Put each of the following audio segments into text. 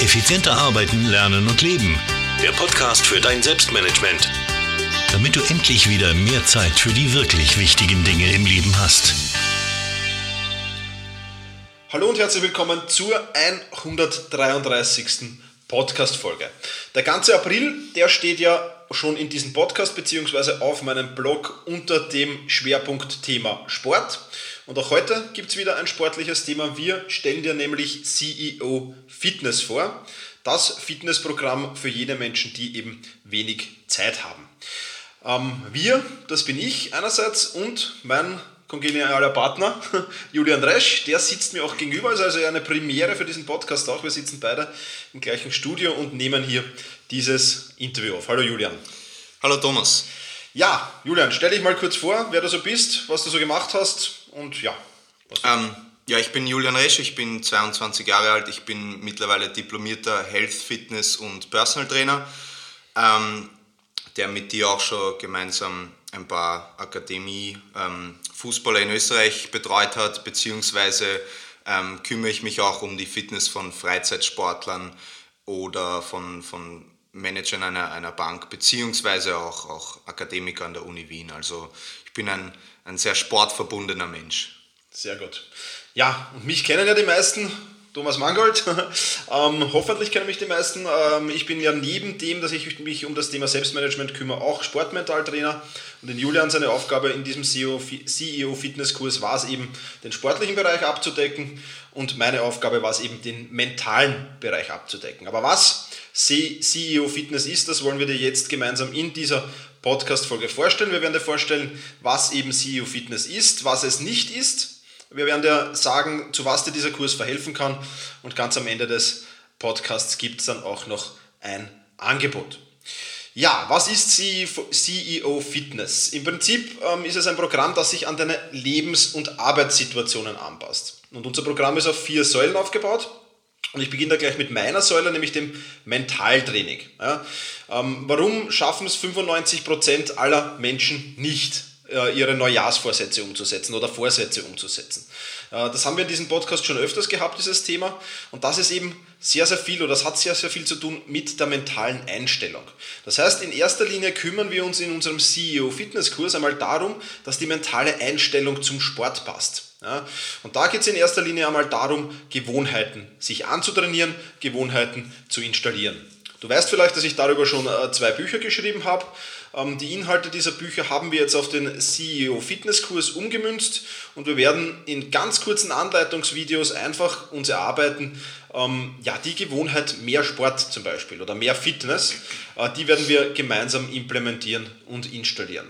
Effizienter arbeiten, lernen und leben. Der Podcast für dein Selbstmanagement. Damit du endlich wieder mehr Zeit für die wirklich wichtigen Dinge im Leben hast. Hallo und herzlich willkommen zur 133. Podcast-Folge. Der ganze April, der steht ja schon in diesem Podcast bzw. auf meinem Blog unter dem Schwerpunktthema Sport. Und auch heute gibt es wieder ein sportliches Thema. Wir stellen dir nämlich CEO Fitness vor. Das Fitnessprogramm für jene Menschen, die eben wenig Zeit haben. Ähm, wir, das bin ich einerseits und mein kongenialer Partner, Julian Resch, der sitzt mir auch gegenüber, ist also eine Premiere für diesen Podcast auch. Wir sitzen beide im gleichen Studio und nehmen hier dieses Interview auf. Hallo Julian. Hallo Thomas. Ja, Julian, stell dich mal kurz vor, wer du so bist, was du so gemacht hast und ja. Ähm, ja, ich bin Julian Resch, ich bin 22 Jahre alt, ich bin mittlerweile diplomierter Health, Fitness und Personal Trainer, ähm, der mit dir auch schon gemeinsam ein paar Akademie ähm, in Österreich betreut hat, beziehungsweise ähm, kümmere ich mich auch um die Fitness von Freizeitsportlern oder von, von Managern einer, einer Bank, beziehungsweise auch, auch Akademiker an der Uni Wien. Also ich bin ein, ein sehr sportverbundener Mensch. Sehr gut. Ja, und mich kennen ja die meisten Thomas Mangold. ähm, hoffentlich kennen mich die meisten. Ähm, ich bin ja neben dem, dass ich mich um das Thema Selbstmanagement kümmere, auch Sportmentaltrainer. Und den Julian seine Aufgabe in diesem CEO, CEO Fitness Kurs war es eben, den sportlichen Bereich abzudecken. Und meine Aufgabe war es eben, den mentalen Bereich abzudecken. Aber was CEO Fitness ist, das wollen wir dir jetzt gemeinsam in dieser Podcast-Folge vorstellen. Wir werden dir vorstellen, was eben CEO Fitness ist, was es nicht ist wir werden dir sagen, zu was dir dieser Kurs verhelfen kann und ganz am Ende des Podcasts gibt es dann auch noch ein Angebot. Ja, was ist CEO Fitness? Im Prinzip ähm, ist es ein Programm, das sich an deine Lebens- und Arbeitssituationen anpasst. Und unser Programm ist auf vier Säulen aufgebaut. Und ich beginne da gleich mit meiner Säule, nämlich dem Mentaltraining. Ja, ähm, warum schaffen es 95% aller Menschen nicht? Äh, ihre Neujahrsvorsätze umzusetzen oder Vorsätze umzusetzen. Äh, das haben wir in diesem Podcast schon öfters gehabt, dieses Thema. Und das ist eben sehr, sehr viel oder das hat sehr, sehr viel zu tun mit der mentalen Einstellung. Das heißt, in erster Linie kümmern wir uns in unserem CEO Fitnesskurs einmal darum, dass die mentale Einstellung zum Sport passt. Ja, und da geht es in erster Linie einmal darum, Gewohnheiten sich anzutrainieren, Gewohnheiten zu installieren. Du weißt vielleicht, dass ich darüber schon äh, zwei Bücher geschrieben habe. Ähm, die Inhalte dieser Bücher haben wir jetzt auf den CEO Fitnesskurs umgemünzt und wir werden in ganz kurzen Anleitungsvideos einfach uns erarbeiten, ähm, ja, die Gewohnheit mehr Sport zum Beispiel oder mehr Fitness, äh, die werden wir gemeinsam implementieren und installieren.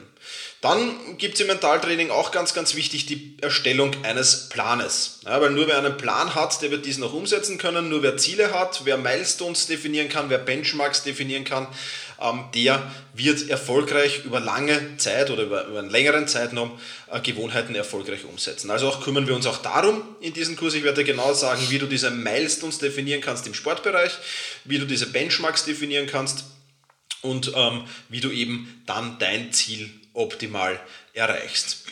Dann gibt es im Mentaltraining auch ganz, ganz wichtig die Erstellung eines Planes. Ja, weil nur wer einen Plan hat, der wird diesen auch umsetzen können. Nur wer Ziele hat, wer Milestones definieren kann, wer Benchmarks definieren kann, ähm, der wird erfolgreich über lange Zeit oder über, über einen längeren Zeitraum äh, Gewohnheiten erfolgreich umsetzen. Also auch kümmern wir uns auch darum in diesem Kurs. Ich werde dir genau sagen, wie du diese Milestones definieren kannst im Sportbereich, wie du diese Benchmarks definieren kannst und ähm, wie du eben dann dein Ziel optimal erreichst.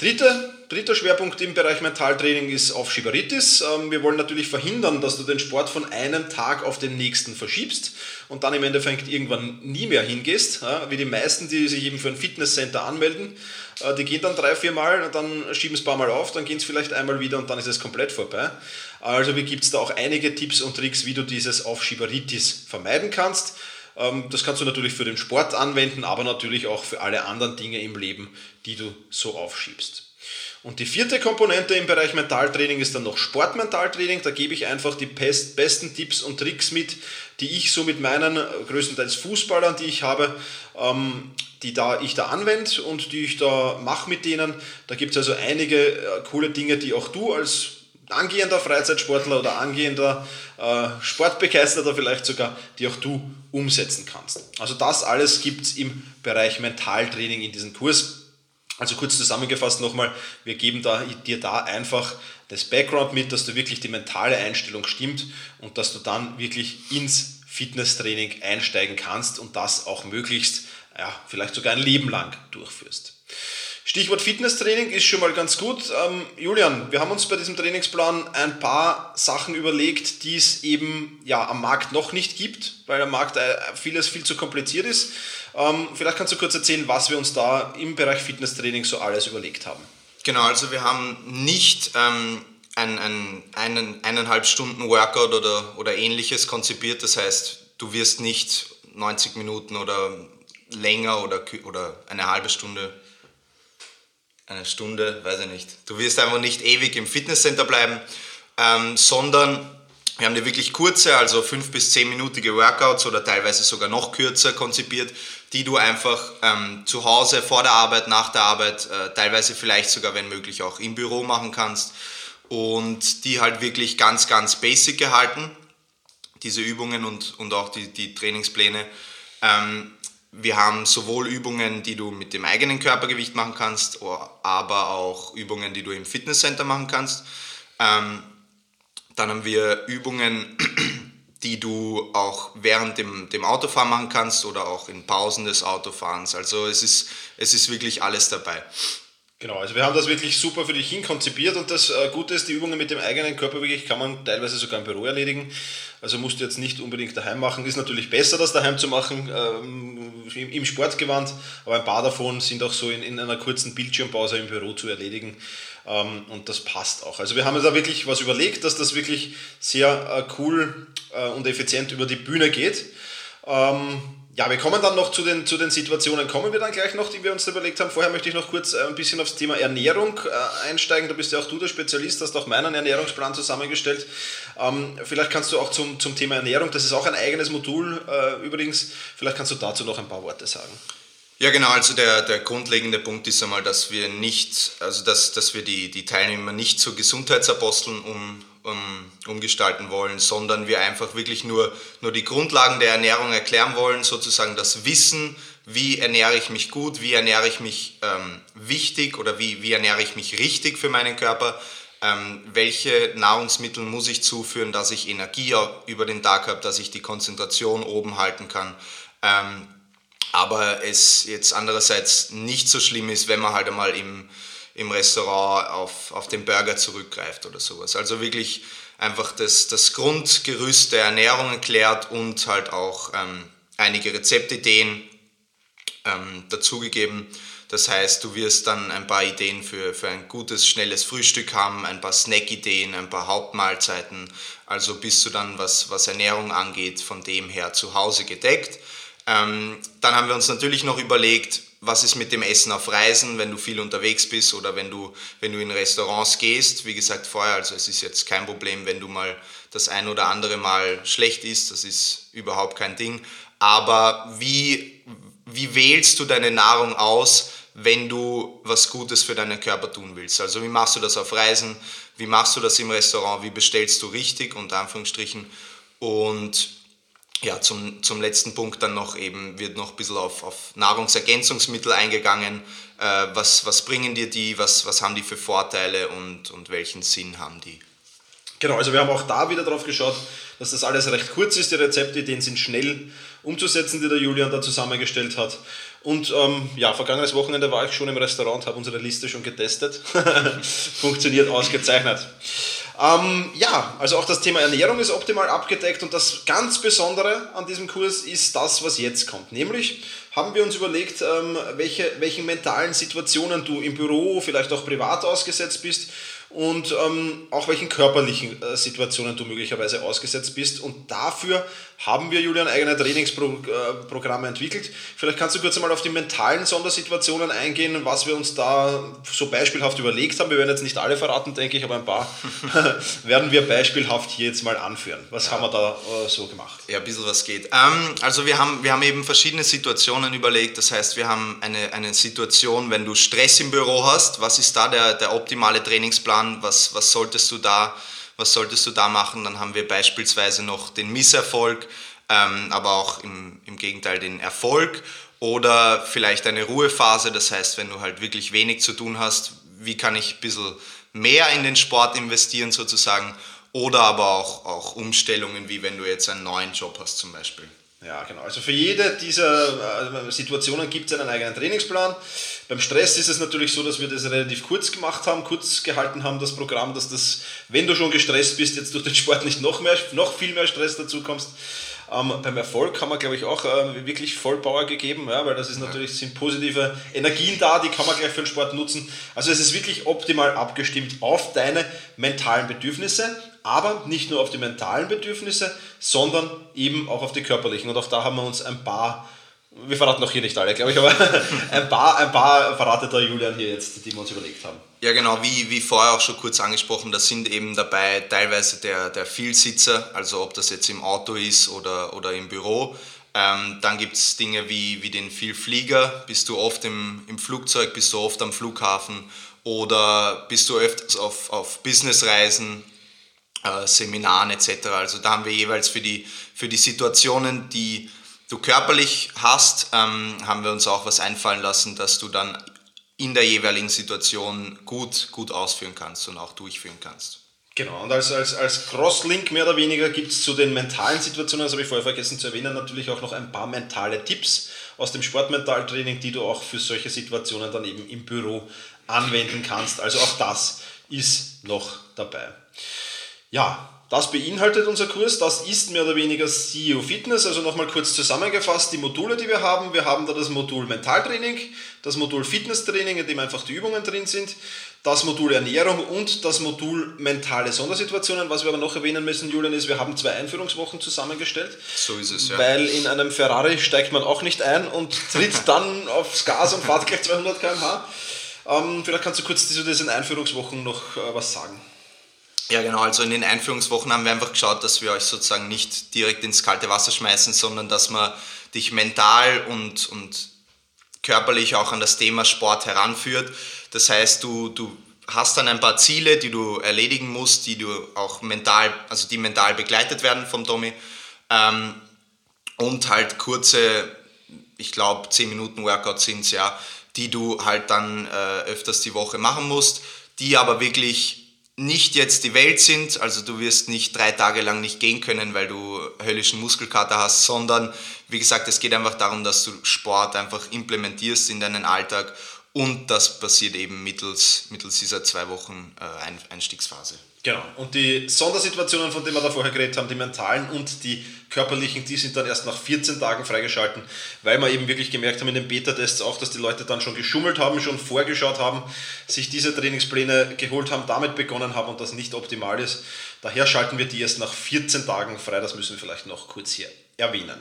Dritter, dritter Schwerpunkt im Bereich Mentaltraining ist Aufschieberitis. Ähm, wir wollen natürlich verhindern, dass du den Sport von einem Tag auf den nächsten verschiebst und dann im Endeffekt irgendwann nie mehr hingehst. Wie die meisten, die sich eben für ein Fitnesscenter anmelden. Äh, die gehen dann drei, vier Mal, dann schieben es ein paar Mal auf, dann gehen es vielleicht einmal wieder und dann ist es komplett vorbei. Also gibt es da auch einige Tipps und Tricks, wie du dieses Aufschieberitis vermeiden kannst. Ähm, das kannst du natürlich für den Sport anwenden, aber natürlich auch für alle anderen Dinge im Leben, die du so aufschiebst. Und die vierte Komponente im Bereich Mentaltraining ist dann noch Sportmentaltraining. Da gebe ich einfach die besten Tipps und Tricks mit, die ich so mit meinen äh, größtenteils Fußballern, die ich habe, ähm, die da, ich da anwende und die ich da mache mit denen. Da gibt es also einige äh, coole Dinge, die auch du als angehender Freizeitsportler oder angehender äh, Sportbegeisterter vielleicht sogar, die auch du umsetzen kannst. Also das alles gibt es im Bereich Mentaltraining in diesem Kurs. Also kurz zusammengefasst nochmal, wir geben da, dir da einfach das Background mit, dass du wirklich die mentale Einstellung stimmt und dass du dann wirklich ins Fitnesstraining einsteigen kannst und das auch möglichst, ja, vielleicht sogar ein Leben lang durchführst. Stichwort Fitnesstraining ist schon mal ganz gut. Ähm, Julian, wir haben uns bei diesem Trainingsplan ein paar Sachen überlegt, die es eben ja, am Markt noch nicht gibt, weil am Markt äh, vieles viel zu kompliziert ist. Ähm, vielleicht kannst du kurz erzählen, was wir uns da im Bereich Fitnesstraining so alles überlegt haben. Genau, also wir haben nicht ähm, ein, ein, einen, eineinhalb Stunden Workout oder, oder ähnliches konzipiert. Das heißt, du wirst nicht 90 Minuten oder länger oder, oder eine halbe Stunde eine Stunde, weiß ich nicht. Du wirst einfach nicht ewig im Fitnesscenter bleiben, ähm, sondern wir haben dir wirklich kurze, also fünf bis zehnminütige Workouts oder teilweise sogar noch kürzer konzipiert, die du einfach ähm, zu Hause, vor der Arbeit, nach der Arbeit, äh, teilweise vielleicht sogar, wenn möglich, auch im Büro machen kannst und die halt wirklich ganz, ganz basic gehalten, diese Übungen und, und auch die, die Trainingspläne. Ähm, wir haben sowohl Übungen, die du mit dem eigenen Körpergewicht machen kannst, aber auch Übungen, die du im Fitnesscenter machen kannst. Ähm, dann haben wir Übungen, die du auch während dem, dem Autofahren machen kannst oder auch in Pausen des Autofahrens. Also es ist, es ist wirklich alles dabei. Genau, also wir haben das wirklich super für dich hin konzipiert und das äh, Gute ist, die Übungen mit dem eigenen Körpergewicht kann man teilweise sogar im Büro erledigen. Also musst du jetzt nicht unbedingt daheim machen. Ist natürlich besser, das daheim zu machen, ähm, im Sportgewand, aber ein paar davon sind auch so in, in einer kurzen Bildschirmpause im Büro zu erledigen ähm, und das passt auch. Also wir haben da wirklich was überlegt, dass das wirklich sehr äh, cool äh, und effizient über die Bühne geht. Ähm, ja, wir kommen dann noch zu den, zu den Situationen, kommen wir dann gleich noch, die wir uns überlegt haben. Vorher möchte ich noch kurz äh, ein bisschen aufs Thema Ernährung äh, einsteigen. Da bist ja auch du der Spezialist, hast auch meinen Ernährungsplan zusammengestellt. Ähm, vielleicht kannst du auch zum, zum Thema Ernährung, das ist auch ein eigenes Modul äh, übrigens, vielleicht kannst du dazu noch ein paar Worte sagen. Ja, genau. Also der, der grundlegende Punkt ist einmal, dass wir nicht, also dass, dass wir die, die Teilnehmer nicht zu Gesundheitsaposteln um, um, umgestalten wollen, sondern wir einfach wirklich nur, nur die Grundlagen der Ernährung erklären wollen, sozusagen das Wissen, wie ernähre ich mich gut, wie ernähre ich mich ähm, wichtig oder wie, wie ernähre ich mich richtig für meinen Körper, ähm, welche Nahrungsmittel muss ich zuführen, dass ich Energie über den Tag habe, dass ich die Konzentration oben halten kann. Ähm, aber es jetzt andererseits nicht so schlimm ist, wenn man halt einmal im, im Restaurant auf, auf den Burger zurückgreift oder sowas. Also wirklich einfach das, das Grundgerüst der Ernährung erklärt und halt auch ähm, einige Rezeptideen ähm, dazugegeben. Das heißt, du wirst dann ein paar Ideen für, für ein gutes, schnelles Frühstück haben, ein paar Snack-Ideen, ein paar Hauptmahlzeiten. Also bist du dann, was, was Ernährung angeht, von dem her zu Hause gedeckt. Ähm, dann haben wir uns natürlich noch überlegt, was ist mit dem Essen auf Reisen, wenn du viel unterwegs bist oder wenn du, wenn du in Restaurants gehst. Wie gesagt vorher, also es ist jetzt kein Problem, wenn du mal das ein oder andere Mal schlecht isst, das ist überhaupt kein Ding. Aber wie, wie wählst du deine Nahrung aus, wenn du was Gutes für deinen Körper tun willst? Also wie machst du das auf Reisen? Wie machst du das im Restaurant? Wie bestellst du richtig, unter Anführungsstrichen? Und ja, zum, zum letzten Punkt dann noch eben, wird noch ein bisschen auf, auf Nahrungsergänzungsmittel eingegangen. Äh, was, was bringen dir die, was, was haben die für Vorteile und, und welchen Sinn haben die? Genau, also wir haben auch da wieder drauf geschaut, dass das alles recht kurz ist. Die Rezeptideen sind schnell umzusetzen, die der Julian da zusammengestellt hat. Und ähm, ja, vergangenes Wochenende war ich schon im Restaurant, habe unsere Liste schon getestet. Funktioniert ausgezeichnet. Ähm, ja, also auch das Thema Ernährung ist optimal abgedeckt und das ganz Besondere an diesem Kurs ist das, was jetzt kommt. Nämlich haben wir uns überlegt, ähm, welche, welchen mentalen Situationen du im Büro, vielleicht auch privat ausgesetzt bist und ähm, auch welchen körperlichen äh, Situationen du möglicherweise ausgesetzt bist. Und dafür haben wir, Julian, eigene Trainingsprogramme äh, entwickelt. Vielleicht kannst du kurz einmal auf die mentalen Sondersituationen eingehen, was wir uns da so beispielhaft überlegt haben. Wir werden jetzt nicht alle verraten, denke ich, aber ein paar werden wir beispielhaft hier jetzt mal anführen. Was ja. haben wir da äh, so gemacht? Ja, ein bisschen was geht. Ähm, also wir haben, wir haben eben verschiedene Situationen überlegt. Das heißt, wir haben eine, eine Situation, wenn du Stress im Büro hast, was ist da der, der optimale Trainingsplan? Was, was solltest du da was solltest du da machen? Dann haben wir beispielsweise noch den Misserfolg, ähm, aber auch im, im Gegenteil den Erfolg oder vielleicht eine Ruhephase, das heißt, wenn du halt wirklich wenig zu tun hast, wie kann ich ein bisschen mehr in den Sport investieren sozusagen oder aber auch, auch Umstellungen, wie wenn du jetzt einen neuen Job hast zum Beispiel. Ja, genau. Also für jede dieser äh, Situationen gibt es einen eigenen Trainingsplan. Beim Stress ist es natürlich so, dass wir das relativ kurz gemacht haben, kurz gehalten haben, das Programm, dass das, wenn du schon gestresst bist, jetzt durch den Sport nicht noch, mehr, noch viel mehr Stress dazu kommst. Ähm, beim Erfolg haben wir, glaube ich, auch äh, wirklich Vollpower gegeben, ja, weil das ist natürlich, sind positive Energien da, die kann man gleich für den Sport nutzen. Also es ist wirklich optimal abgestimmt auf deine mentalen Bedürfnisse, aber nicht nur auf die mentalen Bedürfnisse, sondern eben auch auf die körperlichen. Und auch da haben wir uns ein paar wir verraten noch hier nicht alle, glaube ich, aber ein paar, ein paar verratet der Julian hier jetzt, die wir uns überlegt haben. Ja, genau, wie, wie vorher auch schon kurz angesprochen, da sind eben dabei teilweise der, der Vielsitzer, also ob das jetzt im Auto ist oder, oder im Büro. Ähm, dann gibt es Dinge wie, wie den Vielflieger, bist du oft im, im Flugzeug, bist du oft am Flughafen oder bist du öfters auf, auf Businessreisen, äh, Seminaren etc. Also da haben wir jeweils für die, für die Situationen, die du körperlich hast, ähm, haben wir uns auch was einfallen lassen, dass du dann in der jeweiligen Situation gut, gut ausführen kannst und auch durchführen kannst. Genau, und als, als, als Crosslink mehr oder weniger gibt es zu den mentalen Situationen, das habe ich vorher vergessen zu erwähnen, natürlich auch noch ein paar mentale Tipps aus dem Sportmentaltraining, die du auch für solche Situationen dann eben im Büro anwenden kannst. Also auch das ist noch dabei. Ja, das beinhaltet unser Kurs, das ist mehr oder weniger CEO Fitness, also nochmal kurz zusammengefasst die Module, die wir haben. Wir haben da das Modul Mentaltraining, das Modul Fitnesstraining, in dem einfach die Übungen drin sind, das Modul Ernährung und das Modul mentale Sondersituationen. Was wir aber noch erwähnen müssen, Julian, ist, wir haben zwei Einführungswochen zusammengestellt. So ist es, ja. Weil in einem Ferrari steigt man auch nicht ein und tritt dann aufs Gas und fährt gleich 200 km/h. Ähm, vielleicht kannst du kurz zu diesen Einführungswochen noch äh, was sagen. Ja, genau. Also in den Einführungswochen haben wir einfach geschaut, dass wir euch sozusagen nicht direkt ins kalte Wasser schmeißen, sondern dass man dich mental und, und körperlich auch an das Thema Sport heranführt. Das heißt, du, du hast dann ein paar Ziele, die du erledigen musst, die du auch mental, also die mental begleitet werden vom Tommy. Ähm, und halt kurze, ich glaube 10 Minuten Workouts sind es ja, die du halt dann äh, öfters die Woche machen musst, die aber wirklich nicht jetzt die Welt sind, also du wirst nicht drei Tage lang nicht gehen können, weil du höllischen Muskelkater hast, sondern wie gesagt, es geht einfach darum, dass du Sport einfach implementierst in deinen Alltag und das passiert eben mittels, mittels dieser zwei Wochen äh, Einstiegsphase. Genau. Und die Sondersituationen, von denen wir da vorher geredet haben, die mentalen und die körperlichen, die sind dann erst nach 14 Tagen freigeschalten, weil wir eben wirklich gemerkt haben in den Beta-Tests auch, dass die Leute dann schon geschummelt haben, schon vorgeschaut haben, sich diese Trainingspläne geholt haben, damit begonnen haben und das nicht optimal ist. Daher schalten wir die erst nach 14 Tagen frei. Das müssen wir vielleicht noch kurz hier erwähnen.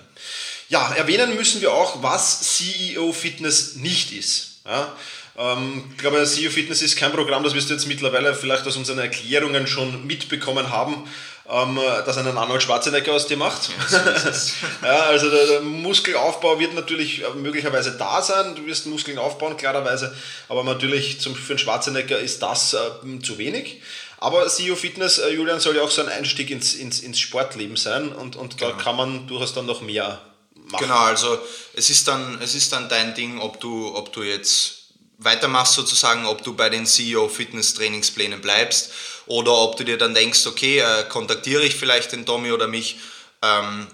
Ja, erwähnen müssen wir auch, was CEO Fitness nicht ist. Ja, ähm, ich glaube, CEO Fitness ist kein Programm, das wirst du jetzt mittlerweile vielleicht aus unseren Erklärungen schon mitbekommen haben, ähm, dass einen Arnold Schwarzenegger aus dir macht. Ja, so ja, also der, der, Muskelaufbau wird natürlich äh, möglicherweise da sein, du wirst Muskeln aufbauen, klarerweise, aber natürlich zum, für einen Schwarzenegger ist das äh, zu wenig. Aber CEO Fitness, äh, Julian, soll ja auch so ein Einstieg ins, ins, ins Sportleben sein und, und genau. da kann man durchaus dann noch mehr machen. Genau, also es ist dann, es ist dann dein Ding, ob du, ob du jetzt weitermachst sozusagen, ob du bei den CEO Fitness Trainingsplänen bleibst oder ob du dir dann denkst, okay, äh, kontaktiere ich vielleicht den Tommy oder mich ähm,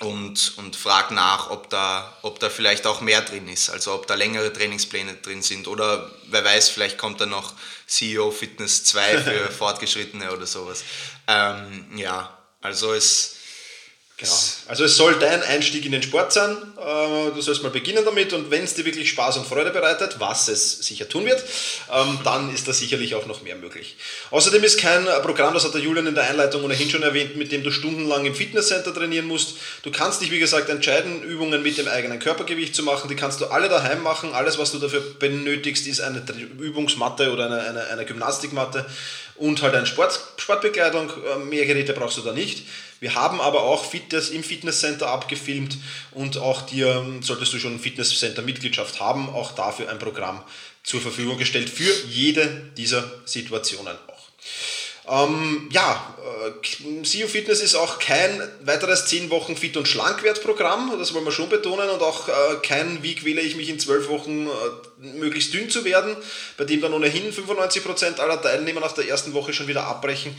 und, und frag nach, ob da, ob da vielleicht auch mehr drin ist, also ob da längere Trainingspläne drin sind oder wer weiß, vielleicht kommt da noch CEO Fitness 2 für Fortgeschrittene oder sowas. Ähm, ja, also es Genau. Also es soll dein Einstieg in den Sport sein. Äh, du sollst mal beginnen damit und wenn es dir wirklich Spaß und Freude bereitet, was es sicher tun wird, ähm, dann ist da sicherlich auch noch mehr möglich. Außerdem ist kein Programm, das hat der Julian in der Einleitung ohnehin schon erwähnt, mit dem du stundenlang im Fitnesscenter trainieren musst. Du kannst dich, wie gesagt, entscheiden, Übungen mit dem eigenen Körpergewicht zu machen. Die kannst du alle daheim machen. Alles, was du dafür benötigst, ist eine Übungsmatte oder eine, eine, eine Gymnastikmatte und halt eine Sport, Sportbekleidung. Äh, mehr Geräte brauchst du da nicht. Wir haben aber auch Fitness im Fitnesscenter abgefilmt und auch dir, solltest du schon Fitnesscenter-Mitgliedschaft haben, auch dafür ein Programm zur Verfügung gestellt für jede dieser Situationen auch. Ähm, ja, äh, CEO Fitness ist auch kein weiteres 10 Wochen Fit- und Schlankwertprogramm, das wollen wir schon betonen, und auch äh, kein, wie quäle ich mich in 12 Wochen äh, möglichst dünn zu werden, bei dem dann ohnehin 95% aller Teilnehmer nach der ersten Woche schon wieder abbrechen.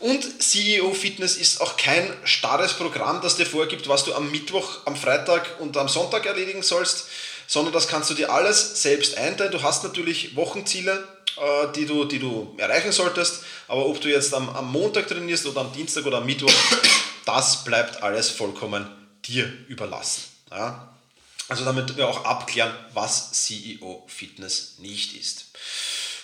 Und CEO Fitness ist auch kein starres Programm, das dir vorgibt, was du am Mittwoch, am Freitag und am Sonntag erledigen sollst, sondern das kannst du dir alles selbst einteilen. Du hast natürlich Wochenziele, äh, die, du, die du erreichen solltest, aber ob du jetzt am, am Montag trainierst oder am Dienstag oder am Mittwoch, das bleibt alles vollkommen dir überlassen. Ja? Also damit wir auch abklären, was CEO Fitness nicht ist.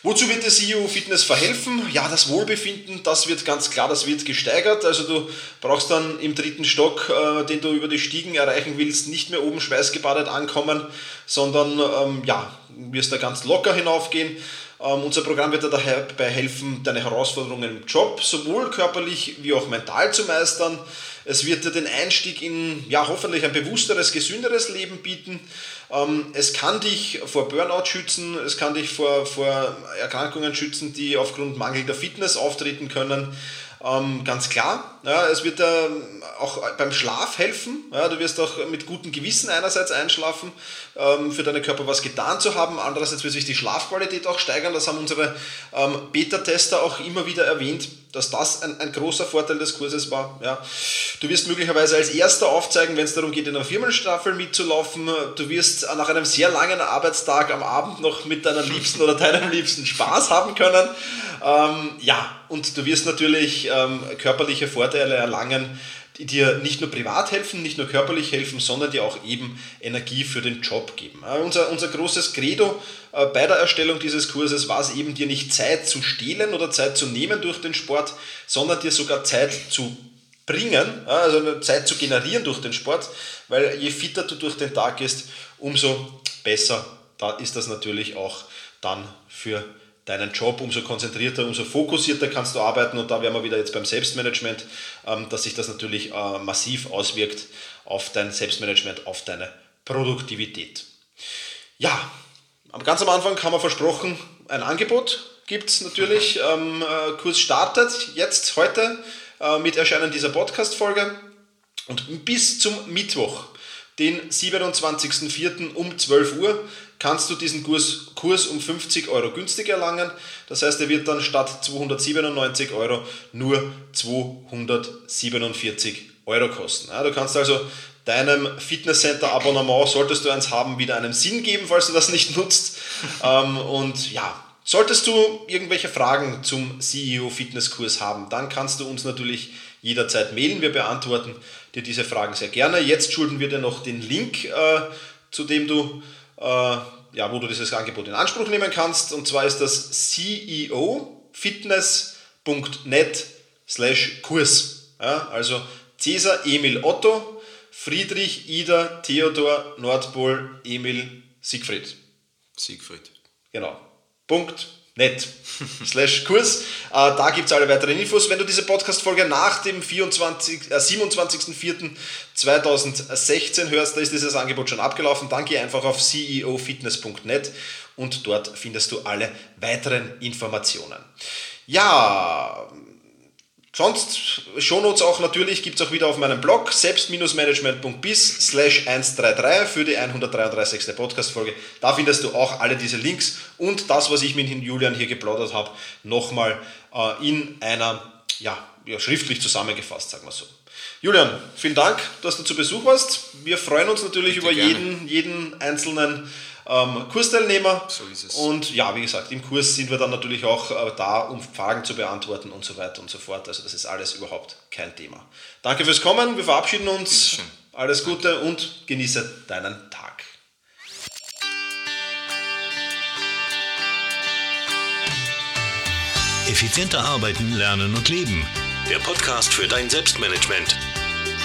Wozu wird der CEO Fitness verhelfen? Ja, das Wohlbefinden, das wird ganz klar, das wird gesteigert. Also du brauchst dann im dritten Stock, äh, den du über die Stiegen erreichen willst, nicht mehr oben schweißgebadet ankommen, sondern ähm, ja, wirst da ganz locker hinaufgehen. Ähm, unser Programm wird dir dabei helfen, deine Herausforderungen im Job sowohl körperlich wie auch mental zu meistern. Es wird dir den Einstieg in ja, hoffentlich ein bewussteres, gesünderes Leben bieten. Ähm, es kann dich vor Burnout schützen, es kann dich vor, vor Erkrankungen schützen, die aufgrund mangelnder Fitness auftreten können. Ähm, ganz klar. Ja, es wird dir auch beim Schlaf helfen. Ja, du wirst auch mit gutem Gewissen einerseits einschlafen, ähm, für deinen Körper was getan zu haben. Andererseits wird sich die Schlafqualität auch steigern. Das haben unsere ähm, Beta-Tester auch immer wieder erwähnt, dass das ein, ein großer Vorteil des Kurses war. Ja. Du wirst möglicherweise als Erster aufzeigen, wenn es darum geht, in einer Firmenstaffel mitzulaufen. Du wirst nach einem sehr langen Arbeitstag am Abend noch mit deiner Liebsten oder deinem Liebsten Spaß haben können. Ähm, ja, und du wirst natürlich ähm, körperliche Vorteile erlangen, die dir nicht nur privat helfen, nicht nur körperlich helfen, sondern dir auch eben Energie für den Job geben. Äh, unser, unser großes Credo äh, bei der Erstellung dieses Kurses war es eben, dir nicht Zeit zu stehlen oder Zeit zu nehmen durch den Sport, sondern dir sogar Zeit zu bringen, also Zeit zu generieren durch den Sport, weil je fitter du durch den Tag gehst, umso besser da ist das natürlich auch dann für dich deinen Job, umso konzentrierter, umso fokussierter kannst du arbeiten und da wären wir wieder jetzt beim Selbstmanagement, ähm, dass sich das natürlich äh, massiv auswirkt auf dein Selbstmanagement, auf deine Produktivität. Ja, ganz am Anfang haben wir versprochen, ein Angebot gibt es natürlich. Ähm, äh, Kurs startet jetzt heute äh, mit Erscheinen dieser Podcast-Folge und bis zum Mittwoch, den 27.04. um 12 Uhr, kannst du diesen Kurs, Kurs um 50 Euro günstig erlangen. Das heißt, er wird dann statt 297 Euro nur 247 Euro kosten. Ja, du kannst also deinem Fitnesscenter-Abonnement, solltest du eins haben, wieder einen Sinn geben, falls du das nicht nutzt. ähm, und ja, solltest du irgendwelche Fragen zum CEO Fitnesskurs haben, dann kannst du uns natürlich jederzeit mailen. Wir beantworten dir diese Fragen sehr gerne. Jetzt schulden wir dir noch den Link, äh, zu dem du ja, wo du dieses Angebot in Anspruch nehmen kannst. Und zwar ist das ceofitness.net slash Kurs. Ja, also Cäsar Emil Otto, Friedrich Ida Theodor Nordpol Emil Siegfried. Siegfried. Genau. Punkt net slash Kurs. Äh, da gibt es alle weiteren Infos. Wenn du diese Podcast-Folge nach dem 24, äh, 27.04.2016 hörst, da ist dieses Angebot schon abgelaufen. Dann geh einfach auf ceofitness.net und dort findest du alle weiteren Informationen. Ja, Sonst, Shownotes auch natürlich, gibt es auch wieder auf meinem Blog selbst-management.bis slash 133 für die 133. Podcast-Folge. Da findest du auch alle diese Links und das, was ich mit Julian hier geplaudert habe, nochmal äh, in einer, ja, ja, schriftlich zusammengefasst, sagen wir so. Julian, vielen Dank, dass du zu Besuch warst. Wir freuen uns natürlich Bitte über jeden, jeden einzelnen ähm, Kursteilnehmer. So ist es. Und ja, wie gesagt, im Kurs sind wir dann natürlich auch äh, da, um Fragen zu beantworten und so weiter und so fort. Also das ist alles überhaupt kein Thema. Danke fürs Kommen, wir verabschieden uns. Alles Gute Danke. und genieße deinen Tag. Effizienter arbeiten, lernen und leben. Der Podcast für dein Selbstmanagement.